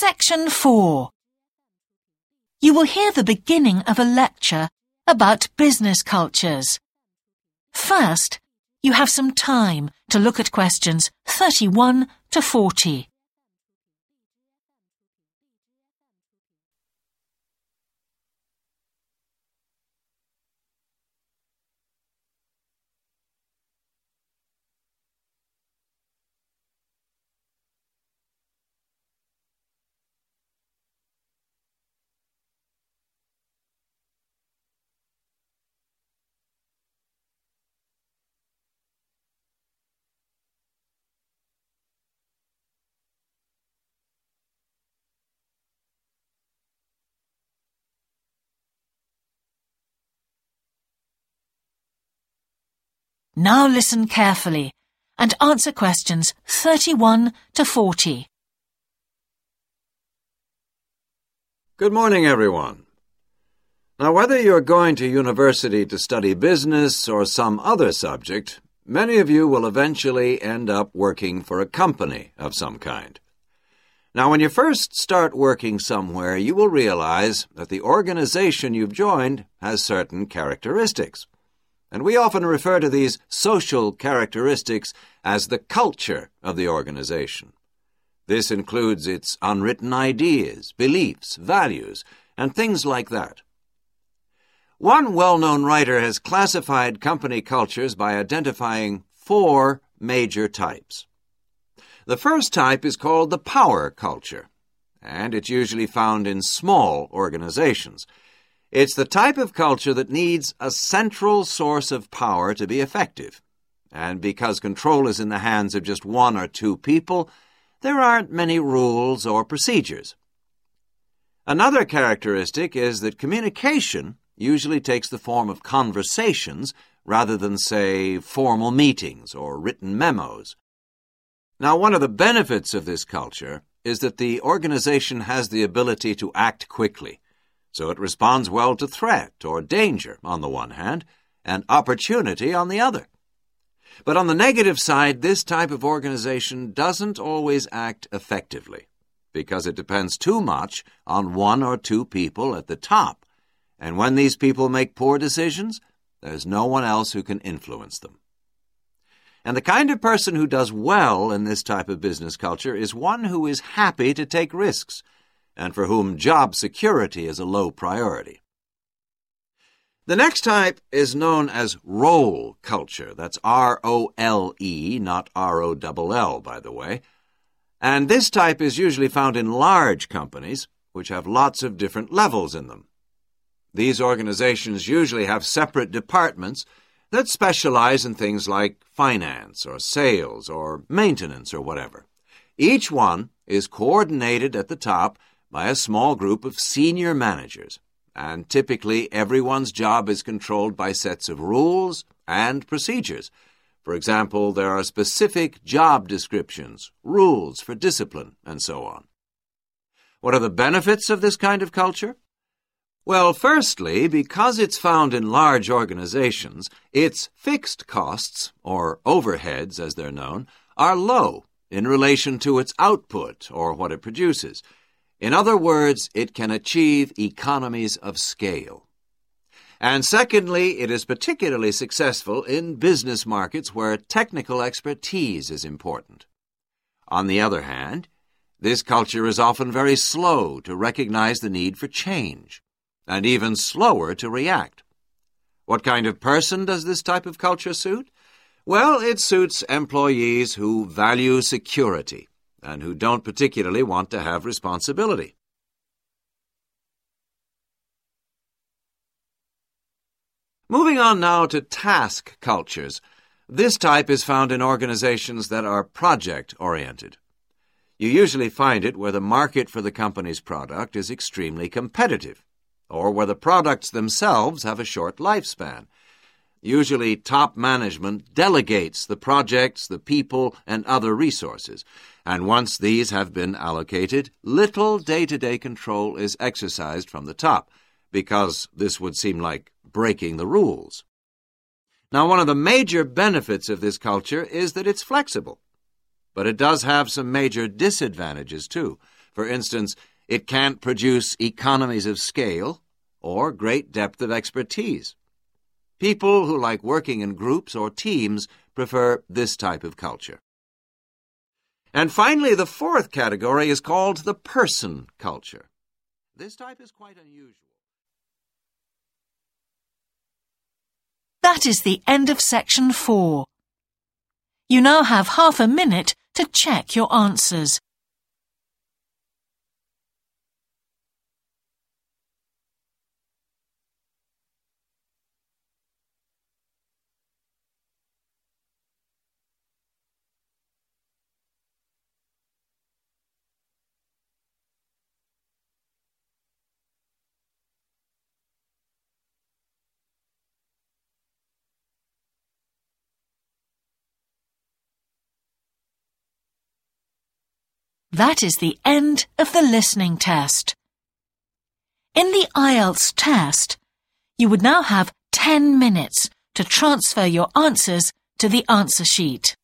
Section 4 You will hear the beginning of a lecture about business cultures. First, you have some time to look at questions 31 to 40. Now listen carefully and answer questions 31 to 40. Good morning, everyone. Now, whether you're going to university to study business or some other subject, many of you will eventually end up working for a company of some kind. Now, when you first start working somewhere, you will realize that the organization you've joined has certain characteristics and we often refer to these social characteristics as the culture of the organization. This includes its unwritten ideas, beliefs, values, and things like that. One well-known writer has classified company cultures by identifying four major types. The first type is called the power culture, and it's usually found in small organizations – it's the type of culture that needs a central source of power to be effective. And because control is in the hands of just one or two people, there aren't many rules or procedures. Another characteristic is that communication usually takes the form of conversations rather than, say, formal meetings or written memos. Now, one of the benefits of this culture is that the organization has the ability to act quickly so it responds well to threat or danger on the one hand, and opportunity on the other. But on the negative side, this type of organization doesn't always act effectively because it depends too much on one or two people at the top. And when these people make poor decisions, there's no one else who can influence them. And the kind of person who does well in this type of business culture is one who is happy to take risks and for whom job security is a low priority. The next type is known as role culture. That's R O L E, not R O L L, by the way. And this type is usually found in large companies, which have lots of different levels in them. These organizations usually have separate departments that specialize in things like finance or sales or maintenance or whatever. Each one is coordinated at the top by a small group of senior managers, and typically everyone's job is controlled by sets of rules and procedures. For example, there are specific job descriptions, rules for discipline, and so on. What are the benefits of this kind of culture? Well, firstly, because it's found in large organizations, its fixed costs, or overheads as they're known, are low in relation to its output or what it produces. In other words, it can achieve economies of scale. And secondly, it is particularly successful in business markets where technical expertise is important. On the other hand, this culture is often very slow to recognize the need for change, and even slower to react. What kind of person does this type of culture suit? Well, it suits employees who value security and who don't particularly want to have responsibility. Moving on now to task cultures. This type is found in organizations that are project oriented. You usually find it where the market for the company's product is extremely competitive, or where the products themselves have a short lifespan. Usually, top management delegates the projects, the people, and other resources, and once these have been allocated, little day to day control is exercised from the top, because this would seem like breaking the rules. Now, one of the major benefits of this culture is that it's flexible. But it does have some major disadvantages, too. For instance, it can't produce economies of scale or great depth of expertise. People who like working in groups or teams prefer this type of culture. And finally, the fourth category is called the person culture. This type is quite unusual. That is the end of section four. You now have half a minute to check your answers. That is the end of the listening test. In the IELTS test, you would now have 10 minutes to transfer your answers to the answer sheet.